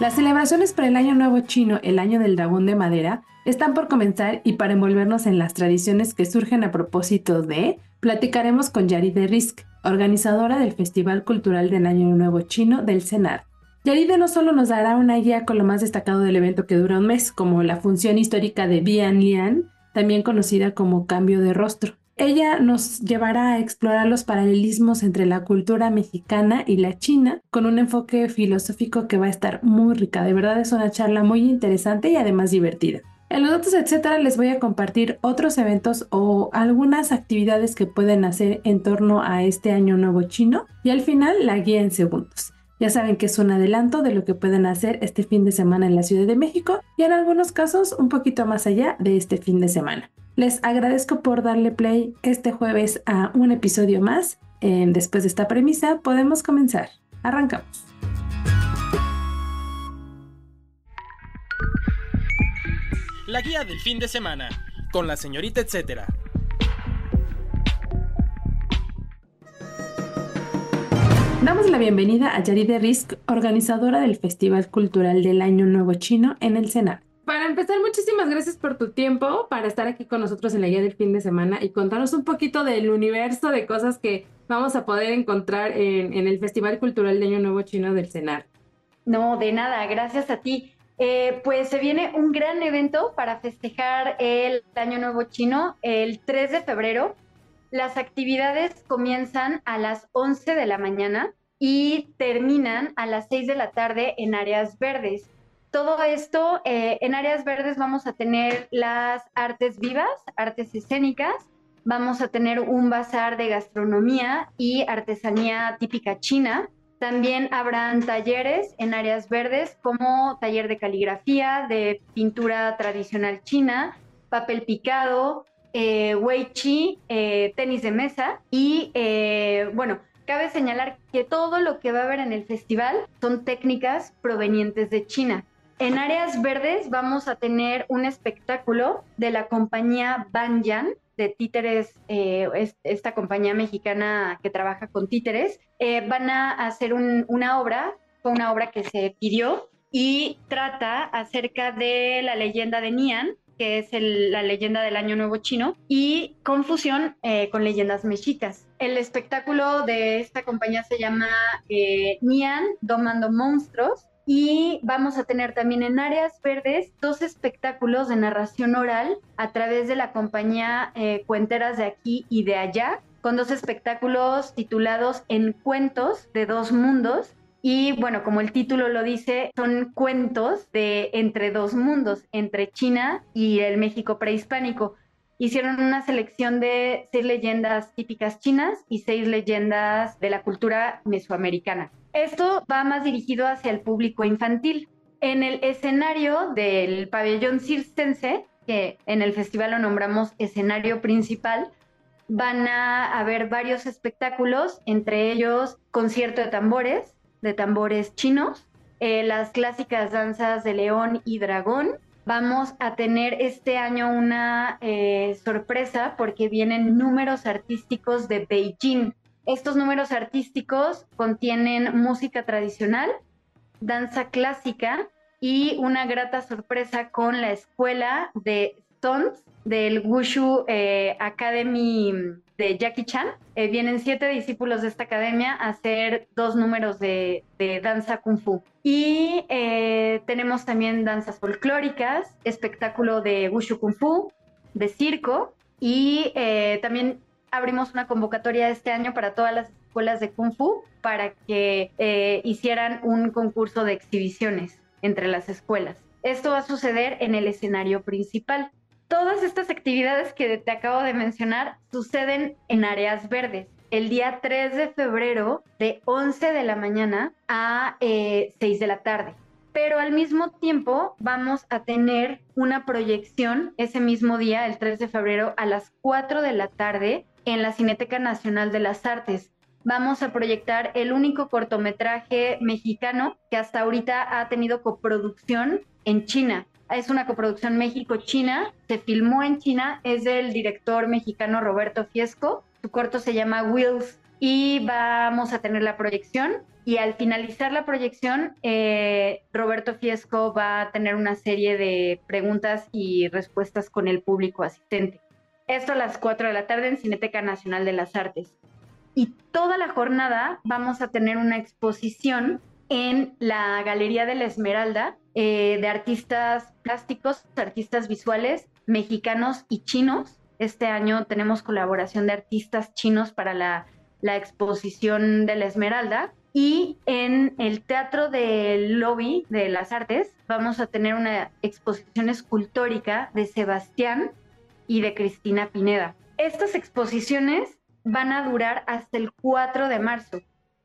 Las celebraciones para el Año Nuevo Chino, el Año del Dragón de Madera, están por comenzar y para envolvernos en las tradiciones que surgen a propósito de, platicaremos con Yaride Risk, organizadora del Festival Cultural del Año Nuevo Chino del CENAR. Yaride no solo nos dará una guía con lo más destacado del evento que dura un mes, como la función histórica de Bian Lian, también conocida como cambio de rostro, ella nos llevará a explorar los paralelismos entre la cultura mexicana y la china con un enfoque filosófico que va a estar muy rica. De verdad es una charla muy interesante y además divertida. En los datos, etcétera, les voy a compartir otros eventos o algunas actividades que pueden hacer en torno a este año nuevo chino y al final la guía en segundos. Ya saben que es un adelanto de lo que pueden hacer este fin de semana en la Ciudad de México y en algunos casos un poquito más allá de este fin de semana. Les agradezco por darle play este jueves a un episodio más. después de esta premisa, podemos comenzar. Arrancamos. La guía del fin de semana, con la señorita etcétera. Damos la bienvenida a Yaride Risk, organizadora del Festival Cultural del Año Nuevo Chino en el Senado. Para empezar, muchísimas gracias por tu tiempo, para estar aquí con nosotros en la guía del fin de semana y contarnos un poquito del universo de cosas que vamos a poder encontrar en, el Festival Cultural de Año Nuevo Chino del CENAR. No, de nada, gracias a ti. Eh, pues se viene un gran evento para festejar el Año Nuevo Chino el 3 de febrero. Las actividades comienzan a las 11 de la mañana y terminan a las 6 de la tarde en áreas verdes. Todo esto, eh, en áreas verdes vamos a tener las artes vivas, artes escénicas, vamos a tener un bazar de gastronomía y artesanía típica china. También habrán talleres en áreas verdes como taller de caligrafía, de pintura tradicional china, papel picado, eh, wei chi, eh, tenis de mesa y eh, bueno, cabe señalar que todo lo que va a haber en el festival son técnicas provenientes de China. En áreas verdes vamos a tener un espectáculo de la compañía Banyan, de títeres, eh, esta compañía mexicana que trabaja con títeres. Eh, van a hacer una obra, fue una obra que se pidió y trata acerca de la leyenda de Nian, que es la leyenda del Año Nuevo Chino, y confusión eh, con leyendas mexicas. El espectáculo de esta compañía se llama Nian Domando Monstruos y vamos a tener también en áreas verdes dos espectáculos de narración oral a través de la compañía eh, Cuenteras de aquí y de allá, con dos espectáculos titulados En Cuentos de Dos Mundos. Y bueno, como el título lo dice, son cuentos de entre dos mundos, entre China y el México prehispánico. Hicieron una selección de seis leyendas típicas chinas y seis leyendas de la cultura mesoamericana. Esto va más dirigido hacia el público infantil. En el escenario del pabellón circense, que en el festival lo nombramos escenario principal, van a haber varios espectáculos, entre ellos concierto de tambores, de tambores chinos, eh, las clásicas danzas de león y dragón. Vamos a tener este año una eh, sorpresa porque vienen números artísticos de Beijing. Estos números artísticos contienen música tradicional, danza clásica y una grata sorpresa con la escuela de Stones del Wushu eh, Academy de Jackie Chan. Eh, vienen siete discípulos de esta academia a hacer dos números de, danza kung fu. Y eh, tenemos también danzas folclóricas, espectáculo de Wushu Kung Fu, de circo y también abrimos una convocatoria este año para todas las escuelas de Kung Fu para que eh, hicieran un concurso de exhibiciones entre las escuelas. Esto va a suceder en el escenario principal. Todas estas actividades que te acabo de mencionar suceden en áreas verdes. El día 3 de febrero de 11 de la mañana a 6 eh, de la tarde pero al mismo tiempo vamos a tener una proyección ese mismo día, el 3 de febrero, a las 4 de la tarde en la Cineteca Nacional de las Artes. Vamos a proyectar el único cortometraje mexicano que hasta ahorita ha tenido coproducción en China. Es una coproducción México-China, se filmó en China, es del director mexicano Roberto Fiesco. Su corto se llama Wheels y vamos a tener la proyección y al finalizar la proyección, eh, Roberto Fiesco va a tener una serie de preguntas y respuestas con el público asistente. Esto a las 4 de la tarde en Cineteca Nacional de las Artes. Y toda la jornada vamos a tener una exposición en la Galería de la Esmeralda eh, de artistas plásticos, artistas visuales mexicanos y chinos. Este año tenemos colaboración de artistas chinos para la, la exposición de la Esmeralda y en el Teatro del Lobby de las Artes vamos a tener una exposición escultórica de Sebastián y de Cristina Pineda. Estas exposiciones van a durar hasta el 4 de marzo.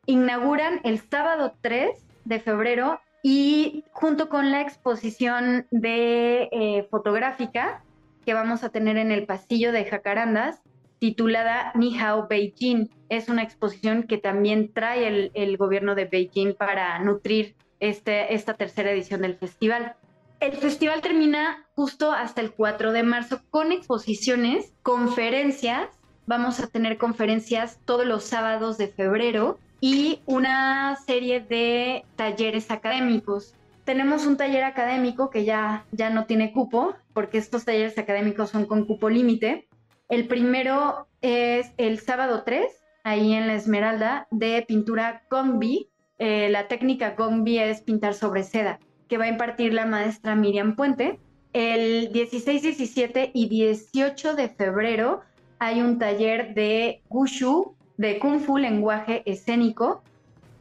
Inauguran el sábado 3 de febrero y junto con la exposición de eh, fotográfica que vamos a tener en el pasillo de Jacarandas, titulada Ni Hao Beijing. Es una exposición que también trae el, gobierno de Beijing para nutrir este, esta tercera edición del festival. El festival termina justo hasta el 4 de marzo con exposiciones, conferencias. Vamos a tener conferencias todos los sábados de febrero y una serie de talleres académicos. Tenemos un taller académico que ya, ya no tiene cupo, porque estos talleres académicos son con cupo límite, el primero es el sábado 3, ahí en la Esmeralda, de pintura Gongbi. Eh, la técnica Gongbi es pintar sobre seda, que va a impartir la maestra Miriam Puente. El 16, 17 y 18 de febrero hay un taller de Gushu, de Kung Fu Lenguaje Escénico,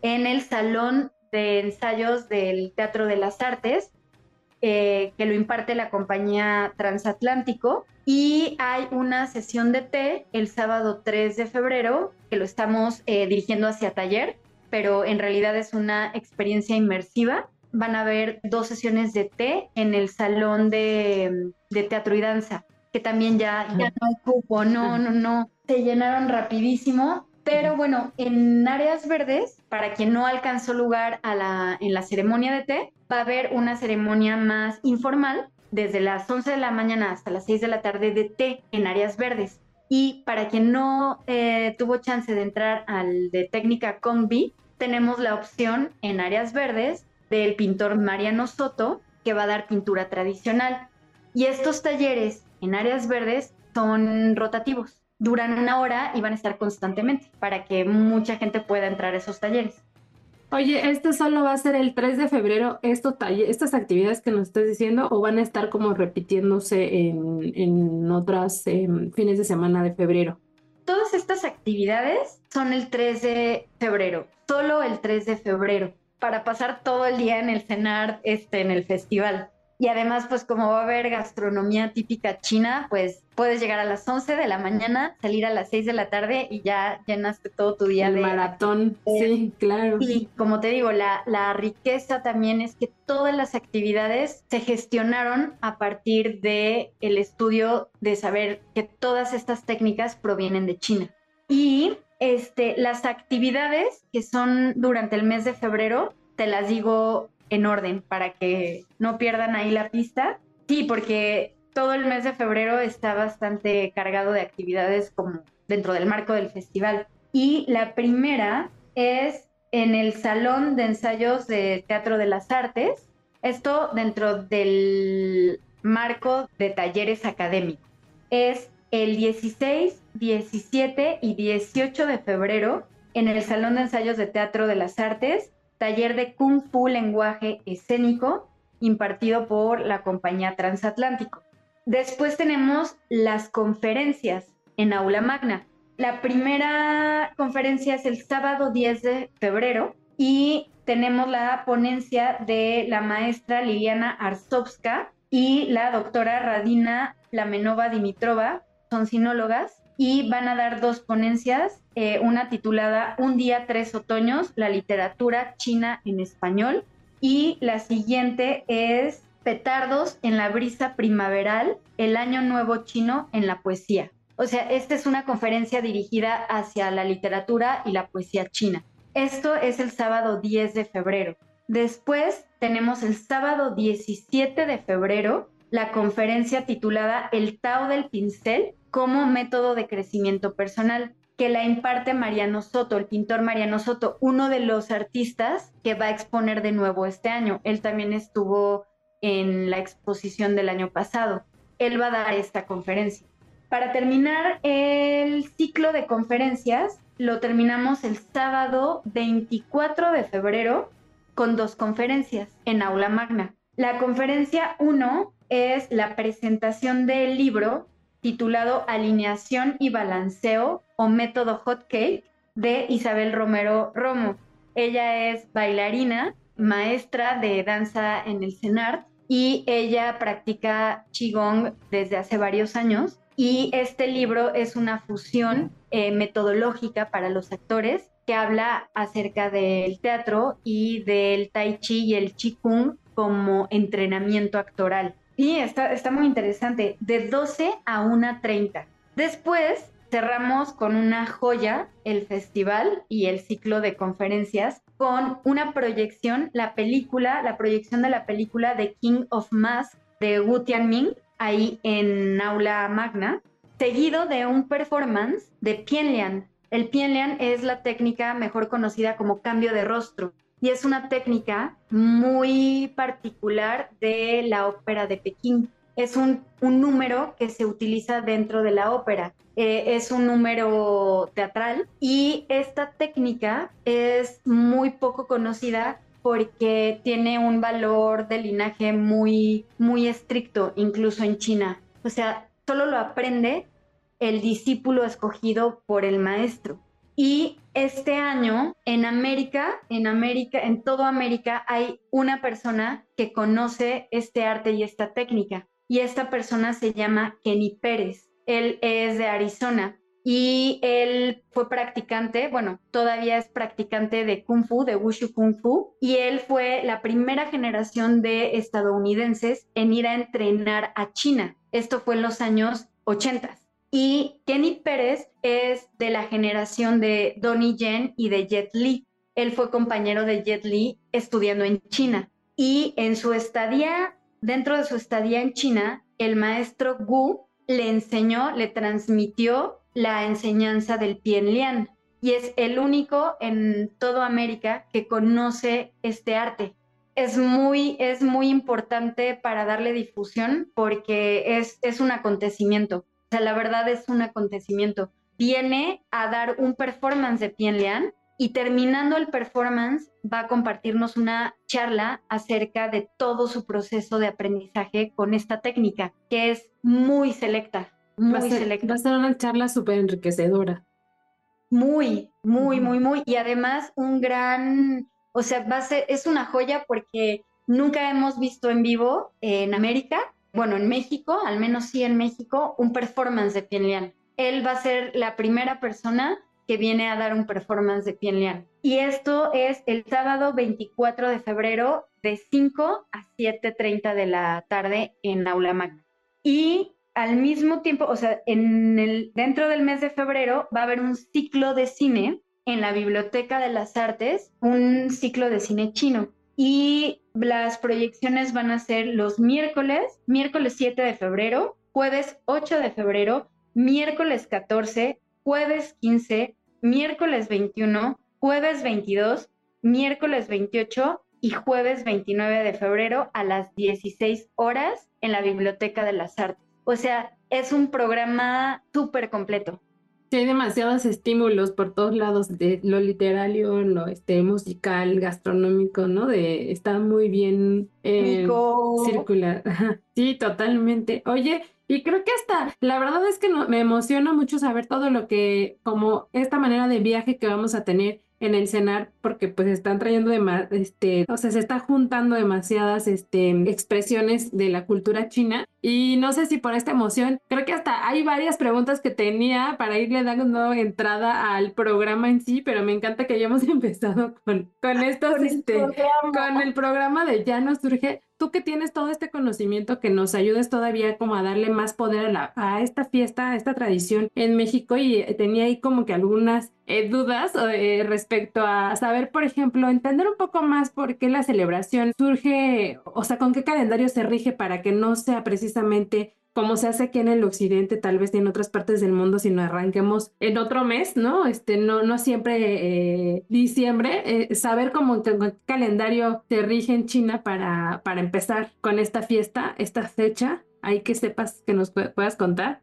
en el Salón de Ensayos del Teatro de las Artes, eh, que lo imparte la compañía Transatlántico. Y hay una sesión de té el sábado 3 de febrero, que lo estamos eh, dirigiendo hacia taller, pero en realidad es una experiencia inmersiva. Van a haber dos sesiones de té en el salón de, de teatro y danza, que también ya, ya no hay cupo, no, no, no, se llenaron rapidísimo pero bueno, en áreas verdes, para quien no alcanzó lugar a la, en la ceremonia de té, va a haber una ceremonia más informal desde las 11 de la mañana hasta las 6 de la tarde de té en áreas verdes. Y para quien no eh, tuvo chance de entrar al de técnica Combi, tenemos la opción en áreas verdes del pintor Mariano Soto, que va a dar pintura tradicional. Y estos talleres en áreas verdes son rotativos duran una hora y van a estar constantemente para que mucha gente pueda entrar a esos talleres. Oye, ¿esto solo va a ser el 3 de febrero, estos estas actividades que nos estás diciendo, o van a estar como repitiéndose en, en otras em, fines de semana de febrero? Todas estas actividades son el 3 de febrero, solo el 3 de febrero, para pasar todo el día en el cenar, este, en el festival. Y además, pues como va a haber gastronomía típica china, pues puedes llegar a las 11 de la mañana, salir a las 6 de la tarde y ya llenaste todo tu día El de maratón. sí, claro. Y como te digo, la, la riqueza también es que todas las actividades se gestionaron a partir de el estudio de saber que todas estas técnicas provienen de China. Y este, las actividades que son durante el mes de febrero, te las digo en orden para que no pierdan ahí la pista. Sí, porque todo el mes de febrero está bastante cargado de actividades como dentro del marco del festival. Y la primera es en el Salón de Ensayos de Teatro de las Artes, esto dentro del marco de talleres académicos. Es el 16, 17 y 18 de febrero en el Salón de Ensayos de Teatro de las Artes taller de Kung Fu Lenguaje Escénico impartido por la compañía Transatlántico. Después tenemos las conferencias en aula magna. La primera conferencia es el sábado 10 de febrero y tenemos la ponencia de la maestra Liliana Arsovska y la doctora Radina Lamenova Dimitrova, son sinólogas, y van a dar dos ponencias, eh, una titulada Un día, tres otoños, la literatura china en español, y la siguiente es Petardos en la brisa primaveral, el año nuevo chino en la poesía. O sea, esta es una conferencia dirigida hacia la literatura y la poesía china. Esto es el sábado 10 de febrero. Después tenemos el sábado 17 de febrero la conferencia titulada El Tao del Pincel como método de crecimiento personal que la imparte Mariano Soto, el pintor Mariano Soto, uno de los artistas que va a exponer de nuevo este año. Él también estuvo en la exposición del año pasado. Él va a dar esta conferencia. Para terminar el ciclo de conferencias, lo terminamos el sábado 24 de febrero con dos conferencias en aula magna. La conferencia 1 es la presentación del libro titulado Alineación y Balanceo o Método Hot Cake de Isabel Romero Romo. Ella es bailarina, maestra de danza en el CENART y ella practica Qigong desde hace varios años. Y este libro es una fusión eh, metodológica para los actores que habla acerca del teatro y del tai chi y el qigong como entrenamiento actoral. Y está, está muy interesante, de 12 a 1.30. Después cerramos con una joya, el festival y el ciclo de conferencias, con una proyección, la película, la proyección de la película The King of Mask de Wu Tianming, ahí en Aula Magna, seguido de un performance de Pienlian. El Pienlian es la técnica mejor conocida como cambio de rostro y es una técnica muy particular de la ópera de Pekín. Es un, número que se utiliza dentro de la ópera. Eh, es un número teatral y esta técnica es muy poco conocida porque tiene un valor de linaje muy, muy estricto, incluso en China. O sea, solo lo aprende el discípulo escogido por el maestro. Y este año en América, en América, en toda América hay una persona que conoce este arte y esta técnica. Y esta persona se llama Kenny Pérez. Él es de Arizona y él fue practicante, bueno, todavía es practicante de Kung Fu, de Wushu Kung Fu, y él fue la primera generación de estadounidenses en ir a entrenar a China. Esto fue en los años 80. Y Kenny Pérez es de la generación de Donnie Yen y de Jet Li. Él fue compañero de Jet Li estudiando en China. Y en su estadía, dentro de su estadía en China, el maestro Gu le enseñó, le transmitió la enseñanza del Lian. Y es el único en toda América que conoce este arte. Es muy, es muy importante para darle difusión porque es, es un acontecimiento sea, la verdad es un acontecimiento. Viene a dar un performance de Lian y terminando el performance va a compartirnos una charla acerca de todo su proceso de aprendizaje con esta técnica, que es muy selecta, muy selecta. Va a ser una charla súper enriquecedora. Muy, muy, muy, muy. Y además un gran, o sea, va a ser, es una joya porque nunca hemos visto en vivo en América bueno, en México, al menos sí en México, un performance de Pienlian. Él va a ser la primera persona que viene a dar un performance de Pienlian. Y esto es el sábado 24 de febrero de 5 a 7.30 de la tarde en Aula Magna. Y al mismo tiempo, o sea, en el, dentro del mes de febrero va a haber un ciclo de cine en la Biblioteca de las Artes, un ciclo de cine chino y las proyecciones van a ser los miércoles, miércoles 7 de febrero, jueves 8 de febrero, miércoles 14, jueves 15, miércoles 21, jueves 22, miércoles 28 y jueves 29 de febrero a las 16 horas en la Biblioteca de las Artes. O sea, es un programa súper completo hay demasiados estímulos por todos lados, de lo literario, lo este, musical, gastronómico, ¿no? De está muy bien eh, circular. sí, totalmente. Oye, y creo que hasta, la verdad es que me emociona mucho saber todo lo que, como esta manera de viaje que vamos a tener en el cenar porque pues están trayendo de este, o sea, se está juntando demasiadas este, expresiones de la cultura china. Y no sé si por esta emoción, creo que hasta hay varias preguntas que tenía para irle dando entrada al programa en sí, pero me encanta que hayamos empezado con, con estos, este, con el programa de Ya nos surge tú que tienes todo este conocimiento que nos ayudes todavía como a darle más poder a, la, a esta fiesta, a esta tradición en México y eh, tenía ahí como que algunas eh, dudas eh, respecto a saber, por ejemplo, entender un poco más por qué la celebración surge, o sea, con qué calendario se rige para que no sea precisamente como se hace aquí en el occidente, tal vez en otras partes del mundo, si no arranquemos en otro mes, ¿no? Este, no, no siempre eh, diciembre, eh, saber cómo qué calendario se rige en China para, para empezar con esta fiesta, esta fecha, hay que sepas que nos puedas contar.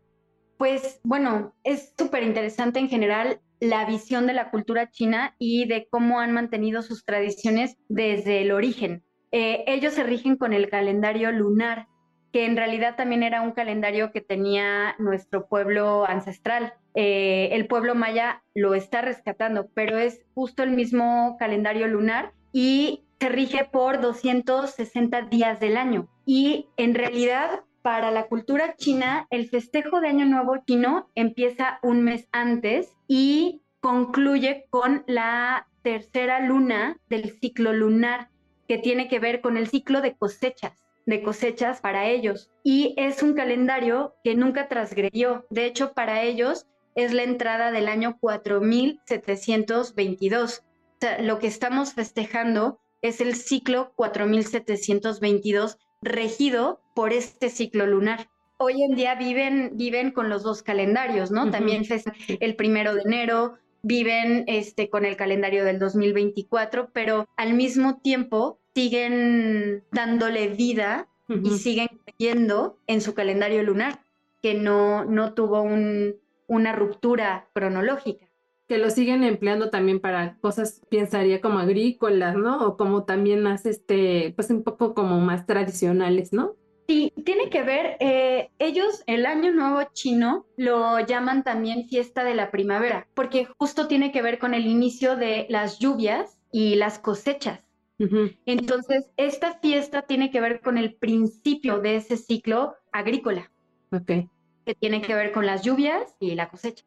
Pues bueno, es súper interesante en general la visión de la cultura china y de cómo han mantenido sus tradiciones desde el origen. Eh, ellos se rigen con el calendario lunar que en realidad también era un calendario que tenía nuestro pueblo ancestral. Eh, el pueblo maya lo está rescatando, pero es justo el mismo calendario lunar y se rige por 260 días del año. Y en realidad, para la cultura china, el festejo de Año Nuevo chino empieza un mes antes y concluye con la tercera luna del ciclo lunar, que tiene que ver con el ciclo de cosechas de cosechas para ellos. Y es un calendario que nunca transgredió. De hecho, para ellos es la entrada del año 4722. O sea, lo que estamos festejando es el ciclo 4722 regido por este ciclo lunar. Hoy en día viven, viven con los dos calendarios, ¿no? También el primero de enero, viven este, con el calendario del 2024, pero al mismo tiempo siguen dándole vida y siguen creyendo en su calendario lunar, que no, no tuvo una ruptura cronológica. Que lo siguen empleando también para cosas, pensaría como agrícolas, ¿no? O como también más, este, pues un poco como más tradicionales, ¿no? Sí, tiene que ver, eh, ellos el año nuevo chino lo llaman también fiesta de la primavera, porque justo tiene que ver con el inicio de las lluvias y las cosechas. Entonces, esta fiesta tiene que ver con el principio de ese ciclo agrícola. Ok. Que tiene que ver con las lluvias y la cosecha.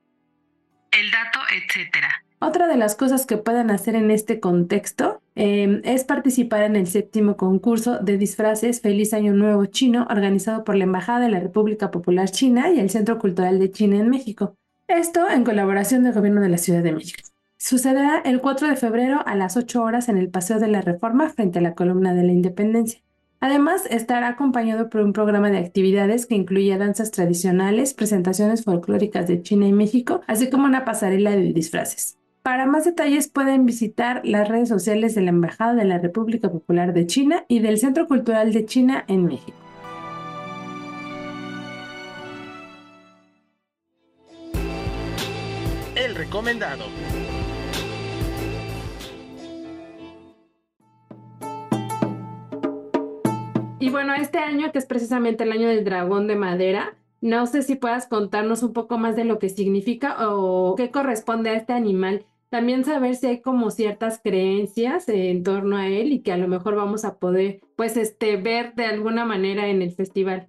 El dato, etcétera. Otra de las cosas que pueden hacer en este contexto em, es participar en el séptimo concurso de disfraces Feliz Año Nuevo Chino organizado por la Embajada de la República Popular China y el Centro Cultural de China en México. Esto en colaboración del Gobierno de la Ciudad de México. Sucederá el 4 de febrero a las 8 horas en el Paseo de la Reforma frente a la Columna de la Independencia. Además, estará acompañado por un programa de actividades que incluye danzas tradicionales, presentaciones folclóricas de China y México, así como una pasarela de disfraces. Para más detalles pueden visitar las redes sociales de la Embajada de la República Popular de China y del Centro Cultural de China en México. El recomendado. Y bueno, este año, que es precisamente el año del dragón de madera, no sé si puedas contarnos un poco más de lo que significa o qué corresponde a este animal. También saber si hay como ciertas creencias en torno a él y que a lo mejor vamos a poder, pues, este, ver de alguna manera en el festival.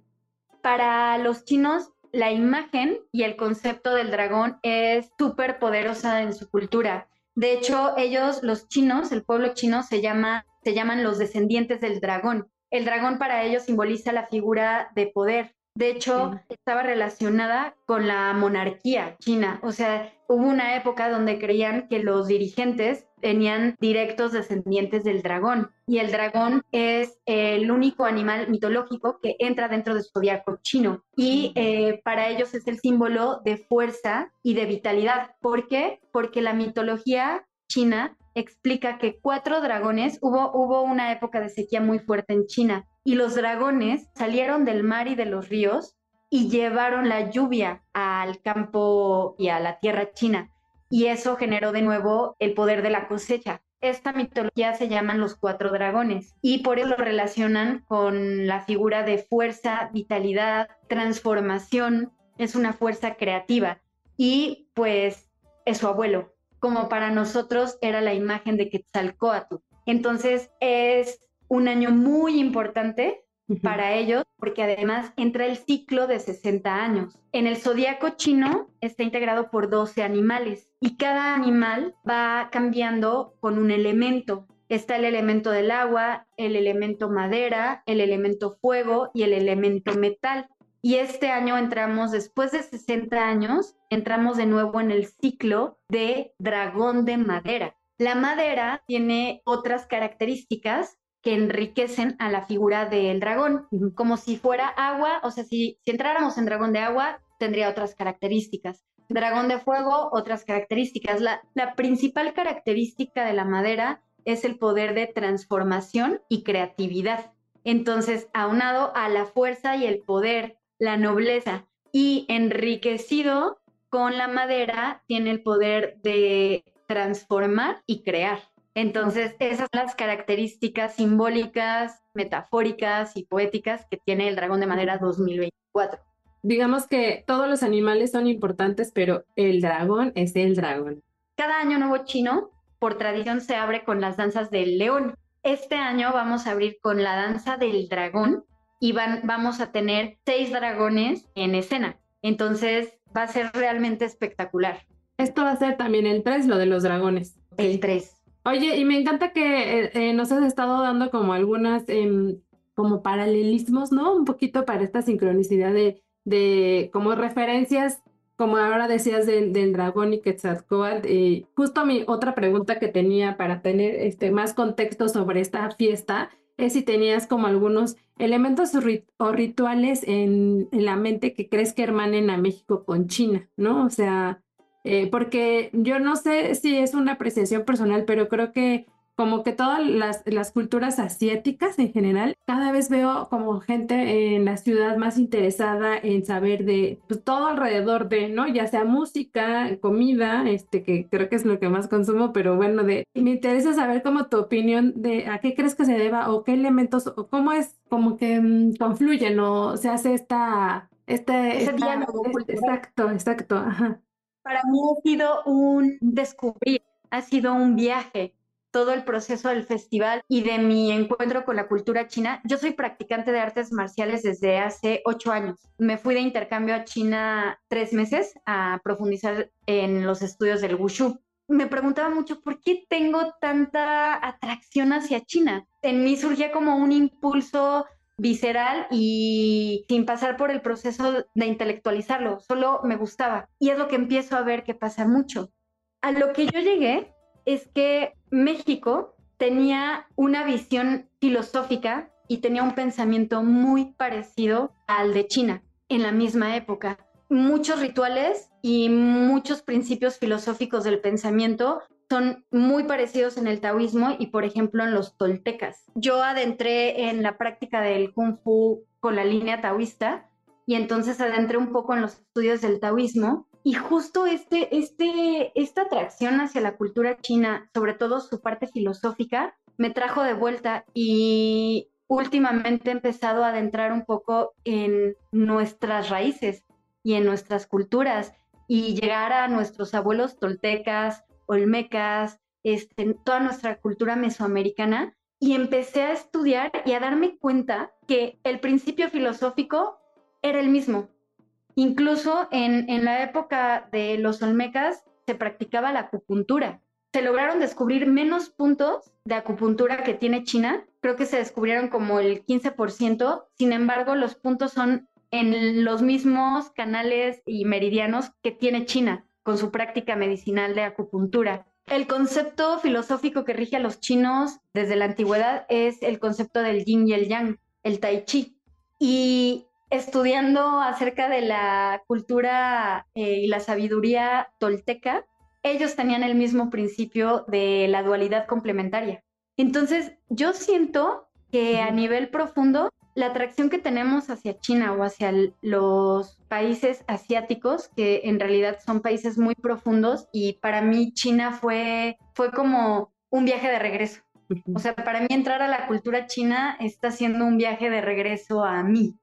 Para los chinos, la imagen y el concepto del dragón es súper poderosa en su cultura. De hecho, ellos, los chinos, el pueblo chino, se, llama, se llaman los descendientes del dragón el dragón para ellos simboliza la figura de poder. De hecho, estaba relacionada con la monarquía china. O sea, hubo una época donde creían que los dirigentes tenían directos descendientes del dragón. Y el dragón es el único animal mitológico que entra dentro del zodiaco chino. Y eh, para ellos es el símbolo de fuerza y de vitalidad. ¿Por qué? Porque la mitología china explica que cuatro dragones, hubo, hubo una época de sequía muy fuerte en China y los dragones salieron del mar y de los ríos y llevaron la lluvia al campo y a la tierra china. Y eso generó de nuevo el poder de la cosecha. Esta mitología se llaman los cuatro dragones y por eso lo relacionan con la figura de fuerza, vitalidad, transformación. Es una fuerza creativa y pues es su abuelo, como para nosotros era la imagen de Quetzalcoatl. Entonces es un año muy importante para ellos, porque además entra el ciclo de 60 años. En el zodiaco chino está integrado por 12 animales y cada animal va cambiando con un elemento. Está el elemento del agua, el elemento madera, el elemento fuego y el elemento metal. Y este año entramos, después de 60 años, entramos de nuevo en el ciclo de dragón de madera. La madera tiene otras características que enriquecen a la figura del dragón, como si fuera agua, o sea, si, entráramos en dragón de agua, tendría otras características. Dragón de fuego, otras características. La, la principal característica de la madera es el poder de transformación y creatividad. Entonces, aunado a la fuerza y el poder, la nobleza y enriquecido con la madera, tiene el poder de transformar y crear. Entonces, esas son las características simbólicas, metafóricas y poéticas que tiene el dragón de madera 2024. Digamos que todos los animales son importantes, pero el dragón es el dragón. Cada año nuevo chino, por tradición, se abre con las danzas del león. Este año vamos a abrir con la danza del dragón y van, vamos a tener seis dragones en escena. Entonces, va a ser realmente espectacular. Esto va a ser también el 3, lo de los dragones. El 3. Oye, y me encanta que eh, eh, nos has estado dando como algunas em, como paralelismos, ¿no? Un poquito para esta sincronicidad de, de como referencias, como ahora decías del, del dragón y Quetzalcóatl. Y justo mi otra pregunta que tenía para tener este, más contexto sobre esta fiesta es si tenías como algunos elementos o rituales en, en la mente que crees que hermanen a México con China, ¿no? O sea, eh, porque yo no sé si es una apreciación personal, pero creo que como que todas las, las, culturas asiáticas en general, cada vez veo como gente en la ciudad más interesada en saber de pues, todo alrededor de, ¿no? Ya sea música, comida, este, que creo que es lo que más consumo, pero bueno, de, me interesa saber como tu opinión de a qué crees que se deba o qué elementos o cómo es como que mm, confluyen o se hace esta... Este, Ese diálogo exacto, exacto, ajá para mí ha sido un descubrir, ha sido un viaje, todo el proceso del festival y de mi encuentro con la cultura china. Yo soy practicante de artes marciales desde hace ocho años. Me fui de intercambio a China tres meses a profundizar en los estudios del wushu. Me preguntaba mucho por qué tengo tanta atracción hacia China. En mí surgía como un impulso visceral y sin pasar por el proceso de intelectualizarlo, solo me gustaba. Y es lo que empiezo a ver que pasa mucho. A lo que yo llegué es que México tenía una visión filosófica y tenía un pensamiento muy parecido al de China en la misma época. Muchos rituales y muchos principios filosóficos del pensamiento son muy parecidos en el taoísmo y, por ejemplo, en los toltecas. Yo adentré en la práctica del kung fu con la línea taoísta y entonces adentré un poco en los estudios del taoísmo y justo este, este, esta atracción hacia la cultura china, sobre todo su parte filosófica, me trajo de vuelta y últimamente he empezado a adentrar un poco en nuestras raíces y en nuestras culturas y llegar a nuestros abuelos toltecas, olmecas, este, toda nuestra cultura mesoamericana, y empecé a estudiar y a darme cuenta que el principio filosófico era el mismo. Incluso en, en la época de los olmecas se practicaba la acupuntura. Se lograron descubrir menos puntos de acupuntura que tiene China. Creo que se descubrieron como el 15%. Sin embargo, los puntos son en los mismos canales y meridianos que tiene China con su práctica medicinal de acupuntura. El concepto filosófico que rige a los chinos desde la antigüedad es el concepto del yin y el yang, el tai chi. Y estudiando acerca de la cultura eh, y la sabiduría tolteca, ellos tenían el mismo principio de la dualidad complementaria. Entonces, yo siento que a nivel profundo la atracción que tenemos hacia China o hacia los países asiáticos, que en realidad son países muy profundos, y para mí China fue, fue como un viaje de regreso. O sea, para mí entrar a la cultura china está siendo un viaje de regreso a mí.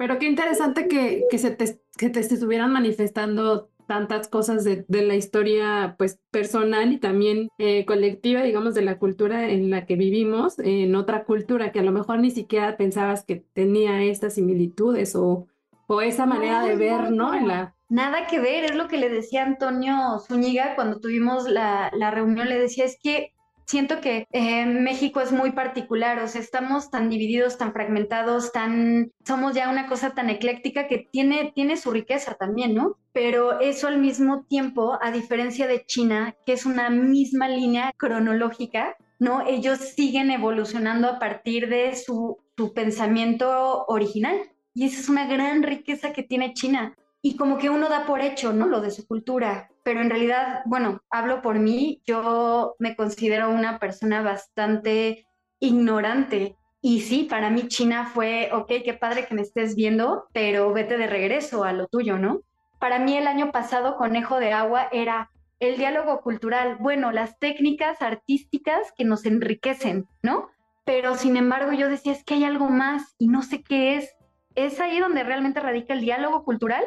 Pero qué interesante que, que se te, que te estuvieran manifestando tantas cosas de, la historia pues personal y también eh, colectiva, digamos, de la cultura en la que vivimos, en otra cultura que a lo mejor ni siquiera pensabas que tenía estas similitudes o, o esa manera de ver, ¿no? En la... Nada que ver, es lo que le decía Antonio Zúñiga cuando tuvimos la, la reunión, le decía, es que siento que eh, México es muy particular, o sea, estamos tan divididos, tan fragmentados, tan, somos ya una cosa tan ecléctica que tiene, tiene su riqueza también, ¿no? Pero eso al mismo tiempo, a diferencia de China, que es una misma línea cronológica, ¿no? Ellos siguen evolucionando a partir de su, su pensamiento original. Y esa es una gran riqueza que tiene China y como que uno da por hecho, ¿no? Lo de su cultura, pero en realidad, bueno, hablo por mí, yo me considero una persona bastante ignorante. Y sí, para mí China fue, ok, qué padre que me estés viendo, pero vete de regreso a lo tuyo, ¿no? Para mí el año pasado Conejo de Agua era el diálogo cultural, bueno, las técnicas artísticas que nos enriquecen, ¿no? Pero sin embargo yo decía, es que hay algo más y no sé qué es. Es ahí donde realmente radica el diálogo cultural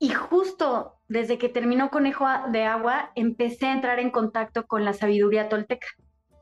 y justo desde que terminó Conejo de Agua, empecé a entrar en contacto con la sabiduría tolteca.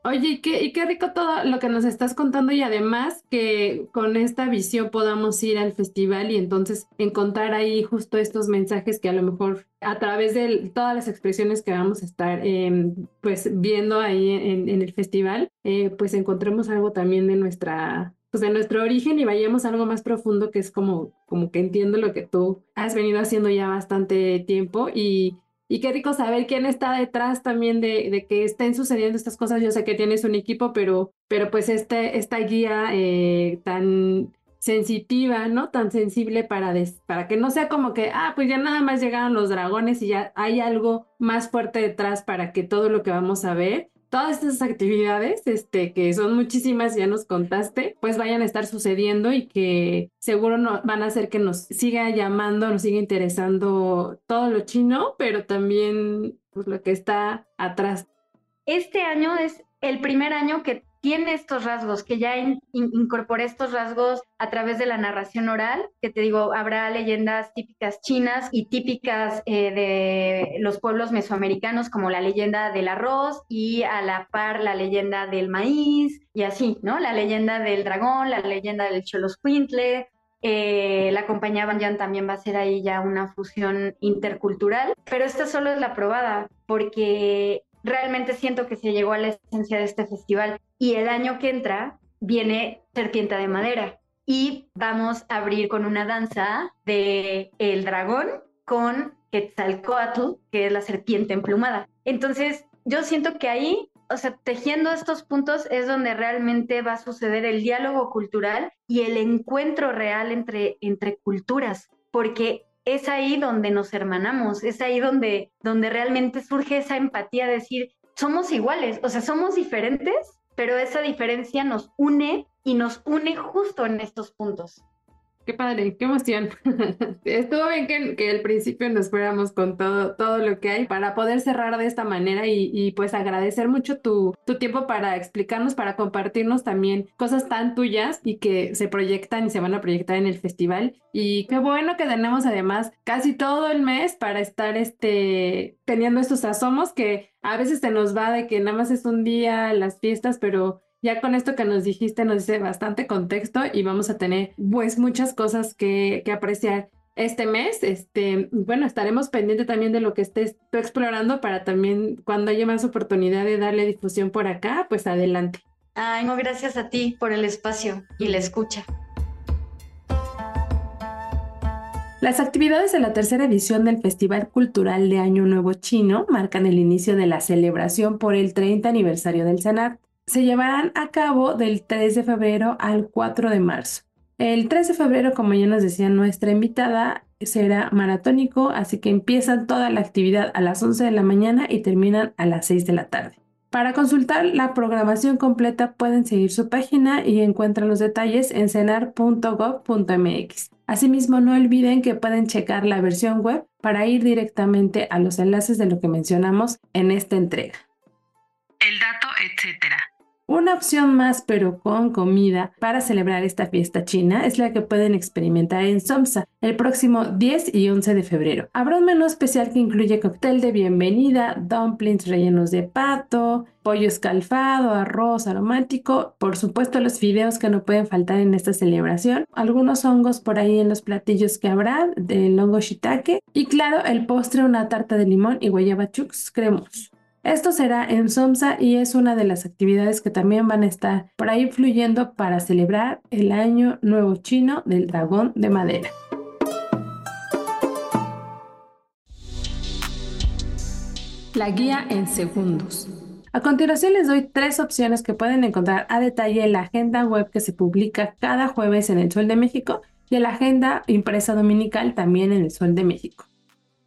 Oye, y qué, y qué rico todo lo que nos estás contando y además que con esta visión podamos ir al festival y entonces encontrar ahí justo estos mensajes que a lo mejor a través de todas las expresiones que vamos a estar em, pues viendo ahí en, el festival, eh, pues encontremos algo también de nuestra pues de nuestro origen y vayamos a algo más profundo que es como, como que entiendo lo que tú has venido haciendo ya bastante tiempo y, y qué rico saber quién está detrás también de, de, que estén sucediendo estas cosas. Yo sé que tienes un equipo, pero, pero pues este, esta guía eh, tan sensitiva, ¿no? Tan sensible para, para que no sea como que, ah, pues ya nada más llegaron los dragones y ya hay algo más fuerte detrás para que todo lo que vamos a ver todas estas actividades, este, que son muchísimas, ya nos contaste, pues vayan a estar sucediendo y que seguro no, van a hacer que nos siga llamando, nos siga interesando todo lo chino, pero también pues, lo que está atrás. Este año es el primer año que tiene estos rasgos, que ya incorporé estos rasgos a través de la narración oral, que te digo, habrá leyendas típicas chinas y típicas eh, de los pueblos mesoamericanos, como la leyenda del arroz y a la par la leyenda del maíz y así, ¿no? La leyenda del dragón, la leyenda del choloscuintle, eh, la compañía Banyan también va a ser ahí ya una fusión intercultural, pero esta solo es la probada, porque realmente siento que se llegó a la esencia de este festival. Y el año que entra viene Serpiente de Madera y vamos a abrir con una danza de El Dragón con Quetzalcoatl, que es la serpiente emplumada. Entonces, yo siento que ahí, o sea, tejiendo estos puntos es donde realmente va a suceder el diálogo cultural y el encuentro real entre, entre culturas, porque es ahí donde nos hermanamos, es ahí donde, donde realmente surge esa empatía, de decir, somos iguales, o sea, somos diferentes, pero esa diferencia nos une y nos une justo en estos puntos. Qué padre, qué emoción. Estuvo bien que, que, al principio nos fuéramos con todo, todo lo que hay para poder cerrar de esta manera y, y pues agradecer mucho tu, tu, tiempo para explicarnos, para compartirnos también cosas tan tuyas y que se proyectan y se van a proyectar en el festival. Y qué bueno que tenemos además casi todo el mes para estar este, teniendo estos asomos que a veces se nos va de que nada más es un día las fiestas, pero ya con esto que nos dijiste nos dice bastante contexto y vamos a tener pues muchas cosas que, apreciar este mes. Este, bueno, estaremos pendientes también de lo que estés tú explorando para también cuando haya más oportunidad de darle difusión por acá, pues adelante. Ay, no, gracias a ti por el espacio y la escucha. Las actividades de la tercera edición del Festival Cultural de Año Nuevo Chino marcan el inicio de la celebración por el 30 aniversario del CENAR se llevarán a cabo del 3 de febrero al 4 de marzo. El 3 de febrero, como ya nos decía nuestra invitada, será maratónico, así que empiezan toda la actividad a las 11 de la mañana y terminan a las 6 de la tarde. Para consultar la programación completa pueden seguir su página y encuentran los detalles en cenar.gov.mx. Asimismo, no olviden que pueden checar la versión web para ir directamente a los enlaces de lo que mencionamos en esta entrega. El dato, etcétera. Una opción más, pero con comida, para celebrar esta fiesta china es la que pueden experimentar en Somsa el próximo 10 y 11 de febrero. Habrá un menú especial que incluye cóctel de bienvenida, dumplings rellenos de pato, pollo escalfado, arroz aromático, por supuesto los fideos que no pueden faltar en esta celebración, algunos hongos por ahí en los platillos que habrá del hongo shiitake y claro, el postre una tarta de limón y guayaba chucs cremos. Esto será en Somsa y es una de las actividades que también van a estar por ahí fluyendo para celebrar el año nuevo chino del dragón de madera. La guía en segundos. A continuación les doy tres opciones que pueden encontrar a detalle en la agenda web que se publica cada jueves en el Sol de México y en la agenda impresa dominical también en el Sol de México.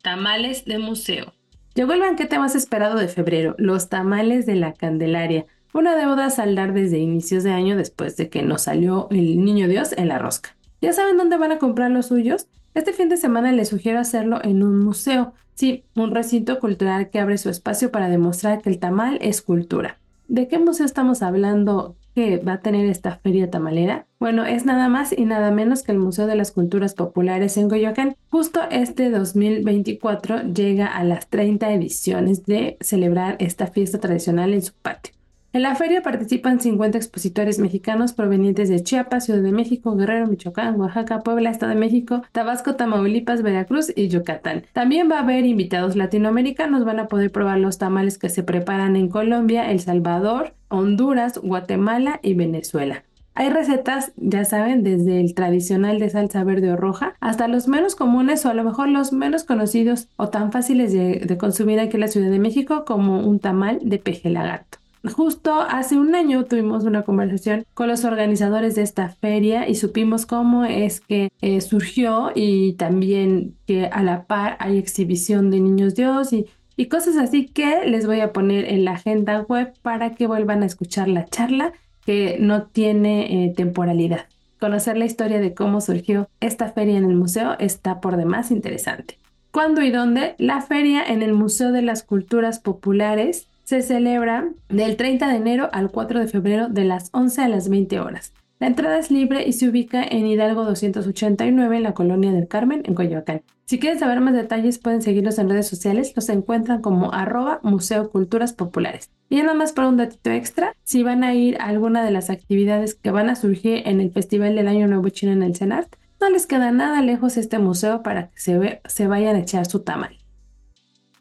Tamales de museo. Llegó el banquete más esperado de febrero, los tamales de la Candelaria, una deuda a saldar desde inicios de año después de que nos salió el niño Dios en la rosca. ¿Ya saben dónde van a comprar los suyos? Este fin de semana les sugiero hacerlo en un museo, sí, un recinto cultural que abre su espacio para demostrar que el tamal es cultura. ¿De qué museo estamos hablando que va a tener esta feria tamalera? Bueno, es nada más y nada menos que el Museo de las Culturas Populares en Coyoacán. Justo este 2024 llega a las 30 ediciones de celebrar esta fiesta tradicional en su patio. En la feria participan 50 expositores mexicanos provenientes de Chiapas, Ciudad de México, Guerrero, Michoacán, Oaxaca, Puebla, Estado de México, Tabasco, Tamaulipas, Veracruz y Yucatán. También va a haber invitados latinoamericanos, van a poder probar los tamales que se preparan en Colombia, El Salvador, Honduras, Guatemala y Venezuela. Hay recetas, ya saben, desde el tradicional de salsa verde o roja hasta los menos comunes o a lo mejor los menos conocidos o tan fáciles de, consumir aquí en la Ciudad de México como un tamal de peje lagarto. Justo hace un año tuvimos una conversación con los organizadores de esta feria y supimos cómo es que eh, surgió y también que a la par hay exhibición de niños Dios y, y cosas así que les voy a poner en la agenda web para que vuelvan a escuchar la charla que no tiene eh, temporalidad. Conocer la historia de cómo surgió esta feria en el museo está por demás interesante. ¿Cuándo y dónde? La feria en el Museo de las Culturas Populares se celebra del 30 de enero al 4 de febrero de las 11 a las 20 horas. La entrada es libre y se ubica en Hidalgo 289 en la colonia del Carmen, en Coyoacán. Si quieren saber más detalles pueden seguirlos en redes sociales, los encuentran como arroba Museo Culturas Populares. Y nada más para un datito extra, si van a ir a alguna de las actividades que van a surgir en el Festival del Año Nuevo Chino en el CENART, no les queda nada lejos este museo para que se, se vayan a echar su tamal.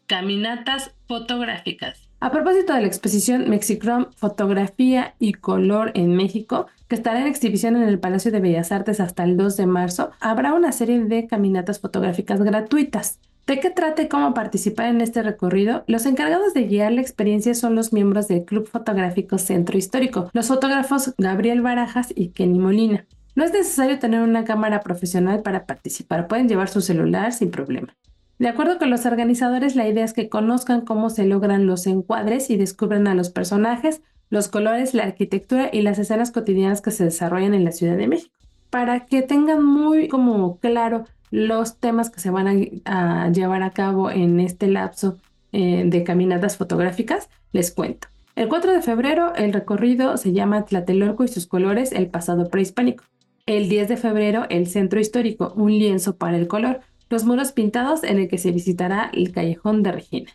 Caminatas fotográficas. A propósito de la exposición Mexicrom Fotografía y Color en México, que estará en exhibición en el Palacio de Bellas Artes hasta el 2 de marzo, habrá una serie de caminatas fotográficas gratuitas. ¿De qué trata y cómo participar en este recorrido? Los encargados de guiar la experiencia son los miembros del Club Fotográfico Centro Histórico, los fotógrafos Gabriel Barajas y Kenny Molina. No es necesario tener una cámara profesional para participar, pueden llevar su celular sin problema. De acuerdo con los organizadores, la idea es que conozcan cómo se logran los encuadres y descubran a los personajes, los colores, la arquitectura y las escenas cotidianas que se desarrollan en la Ciudad de México, para que tengan muy como claro los temas que se van a, llevar a cabo en este lapso eh, de caminatas fotográficas, les cuento. El 4 de febrero el recorrido se llama Tlatelolco y sus colores, el pasado prehispánico. El 10 de febrero el centro histórico, un lienzo para el color los muros pintados en el que se visitará el callejón de Regina.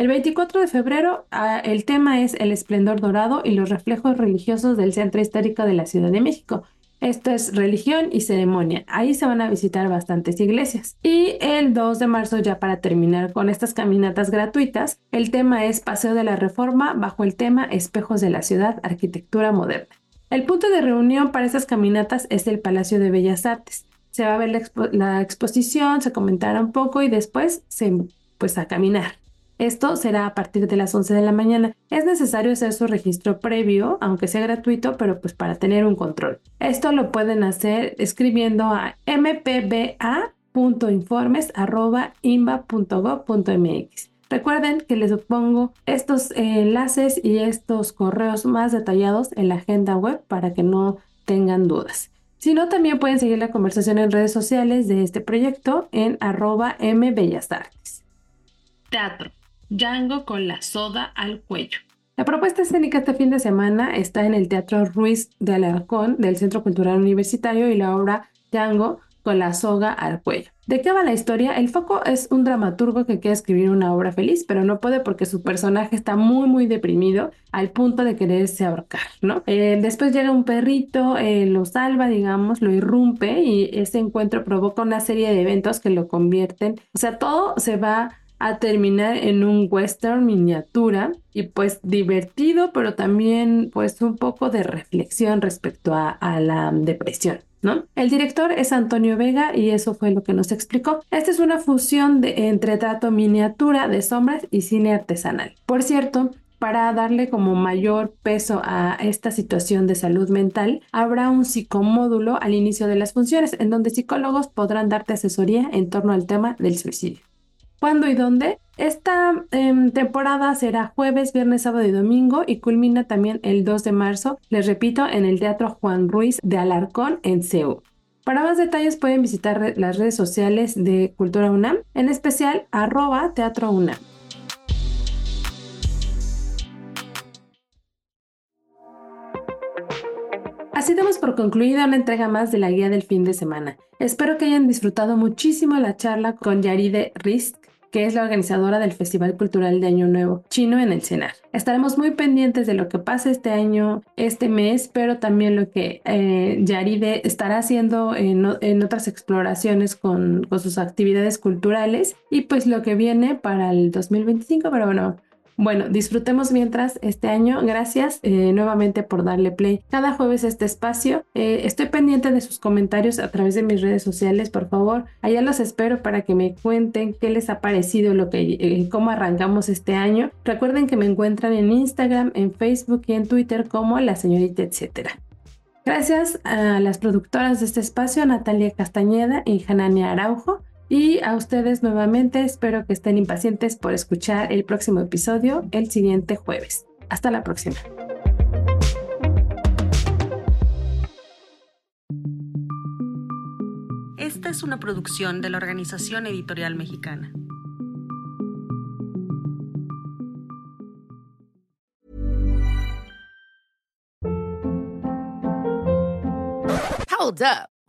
El 24 de febrero ah, el tema es el esplendor dorado y los reflejos religiosos del centro histórico de la Ciudad de México. Esto es religión y ceremonia. Ahí se van a visitar bastantes iglesias. Y el 2 de marzo, ya para terminar con estas caminatas gratuitas, el tema es Paseo de la Reforma bajo el tema Espejos de la Ciudad, Arquitectura Moderna. El punto de reunión para estas caminatas es el Palacio de Bellas Artes se va a ver la, exposición, se comentará un poco y después se, pues a caminar. Esto será a partir de las 11 de la mañana. Es necesario hacer su registro previo, aunque sea gratuito, pero pues para tener un control. Esto lo pueden hacer escribiendo a mpba.informes.imba.gov.mx. Recuerden que les pongo estos enlaces y estos correos más detallados en la agenda web para que no tengan dudas. Si no, también pueden seguir la conversación en redes sociales de este proyecto en arroba mbellasartes. Teatro. Django con la soda al cuello. La propuesta escénica este fin de semana está en el Teatro Ruiz de Alarcón del Centro Cultural Universitario y la obra Django con la soga al cuello. ¿De qué va la historia? El foco es un dramaturgo que quiere escribir una obra feliz, pero no puede porque su personaje está muy, muy deprimido al punto de quererse ahorcar, ¿no? Eh, después llega un perrito, eh, lo salva, digamos, lo irrumpe y ese encuentro provoca una serie de eventos que lo convierten, o sea, todo se va a terminar en un western miniatura y pues divertido, pero también pues un poco de reflexión respecto a, la depresión. ¿No? El director es Antonio Vega y eso fue lo que nos explicó. Esta es una fusión de, entre trato miniatura de sombras y cine artesanal. Por cierto, para darle como mayor peso a esta situación de salud mental, habrá un psicomódulo al inicio de las funciones en donde psicólogos podrán darte asesoría en torno al tema del suicidio. ¿Cuándo y dónde? Esta em, temporada será jueves, viernes, sábado y domingo y culmina también el 2 de marzo, les repito, en el Teatro Juan Ruiz de Alarcón en Seúl. Para más detalles pueden visitar las redes sociales de Cultura UNAM, en especial arroba Teatro UNAM. Así damos por concluida una entrega más de la guía del fin de semana. Espero que hayan disfrutado muchísimo la charla con Yaride Risk, que es la organizadora del Festival Cultural de Año Nuevo Chino en el CENAR. Estaremos muy pendientes de lo que pase este año, este mes, pero también lo que eh, Yaride estará haciendo en, en otras exploraciones con, con sus actividades culturales y pues lo que viene para el 2025, pero bueno, bueno, disfrutemos mientras este año. Gracias eh, nuevamente por darle play cada jueves este espacio. Eh, estoy pendiente de sus comentarios a través de mis redes sociales, por favor. Allá los espero para que me cuenten qué les ha parecido, lo que, eh, cómo arrancamos este año. Recuerden que me encuentran en Instagram, en Facebook y en Twitter como la señorita etcétera. Gracias a las productoras de este espacio, Natalia Castañeda y Janania Araujo. Y a ustedes nuevamente espero que estén impacientes por escuchar el próximo episodio el siguiente jueves. Hasta la próxima. Esta es una producción de la Organización Editorial Mexicana. Hold up.